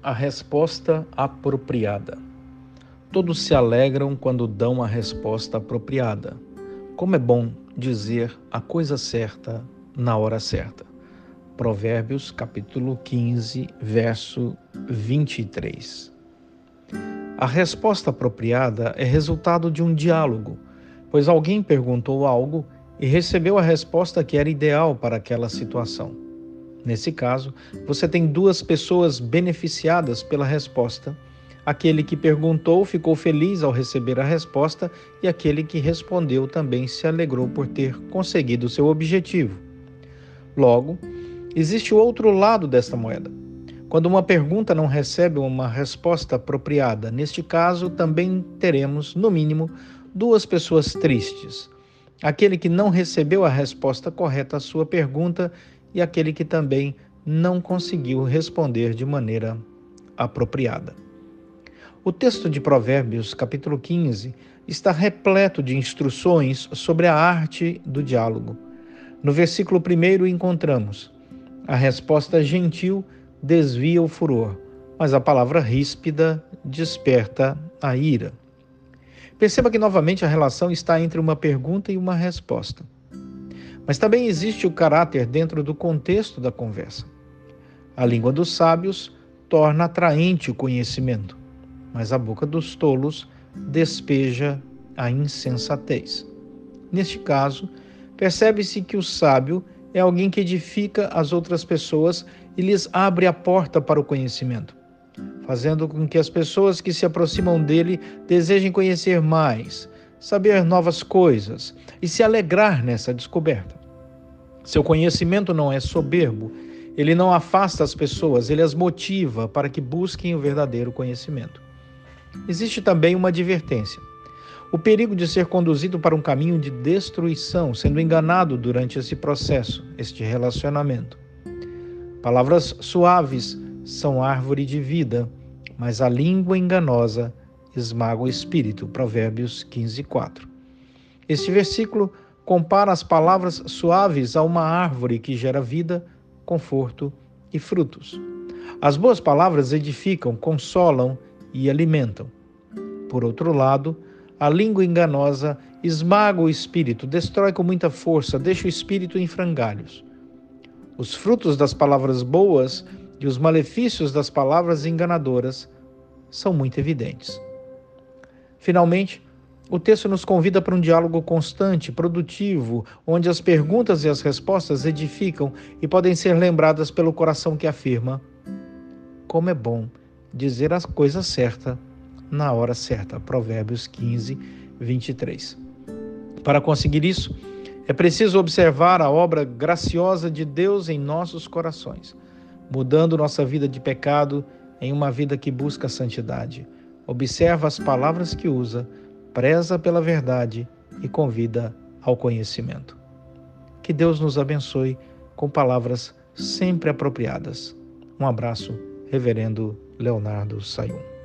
A resposta apropriada. Todos se alegram quando dão a resposta apropriada. Como é bom dizer a coisa certa na hora certa. Provérbios capítulo 15, verso 23. A resposta apropriada é resultado de um diálogo, pois alguém perguntou algo e recebeu a resposta que era ideal para aquela situação. Nesse caso, você tem duas pessoas beneficiadas pela resposta. Aquele que perguntou ficou feliz ao receber a resposta e aquele que respondeu também se alegrou por ter conseguido seu objetivo. Logo, existe o outro lado desta moeda. Quando uma pergunta não recebe uma resposta apropriada, neste caso também teremos, no mínimo, duas pessoas tristes. Aquele que não recebeu a resposta correta à sua pergunta e aquele que também não conseguiu responder de maneira apropriada. O texto de Provérbios, capítulo 15, está repleto de instruções sobre a arte do diálogo. No versículo 1 encontramos: A resposta gentil desvia o furor, mas a palavra ríspida desperta a ira. Perceba que novamente a relação está entre uma pergunta e uma resposta. Mas também existe o caráter dentro do contexto da conversa. A língua dos sábios torna atraente o conhecimento, mas a boca dos tolos despeja a insensatez. Neste caso, percebe-se que o sábio é alguém que edifica as outras pessoas e lhes abre a porta para o conhecimento, fazendo com que as pessoas que se aproximam dele desejem conhecer mais, saber novas coisas e se alegrar nessa descoberta. Seu conhecimento não é soberbo, ele não afasta as pessoas, ele as motiva para que busquem o verdadeiro conhecimento. Existe também uma advertência: o perigo de ser conduzido para um caminho de destruição, sendo enganado durante esse processo, este relacionamento. Palavras suaves são árvore de vida, mas a língua enganosa esmaga o espírito. Provérbios 15, 4. Este versículo compara as palavras suaves a uma árvore que gera vida, conforto e frutos. As boas palavras edificam, consolam e alimentam. Por outro lado, a língua enganosa esmaga o espírito, destrói com muita força, deixa o espírito em frangalhos. Os frutos das palavras boas e os malefícios das palavras enganadoras são muito evidentes. Finalmente, o texto nos convida para um diálogo constante, produtivo, onde as perguntas e as respostas edificam e podem ser lembradas pelo coração que afirma: Como é bom dizer a coisa certa na hora certa. Provérbios 15, 23. Para conseguir isso, é preciso observar a obra graciosa de Deus em nossos corações, mudando nossa vida de pecado em uma vida que busca a santidade. Observa as palavras que usa preza pela verdade e convida ao conhecimento. Que Deus nos abençoe com palavras sempre apropriadas. Um abraço, Reverendo Leonardo Sayum.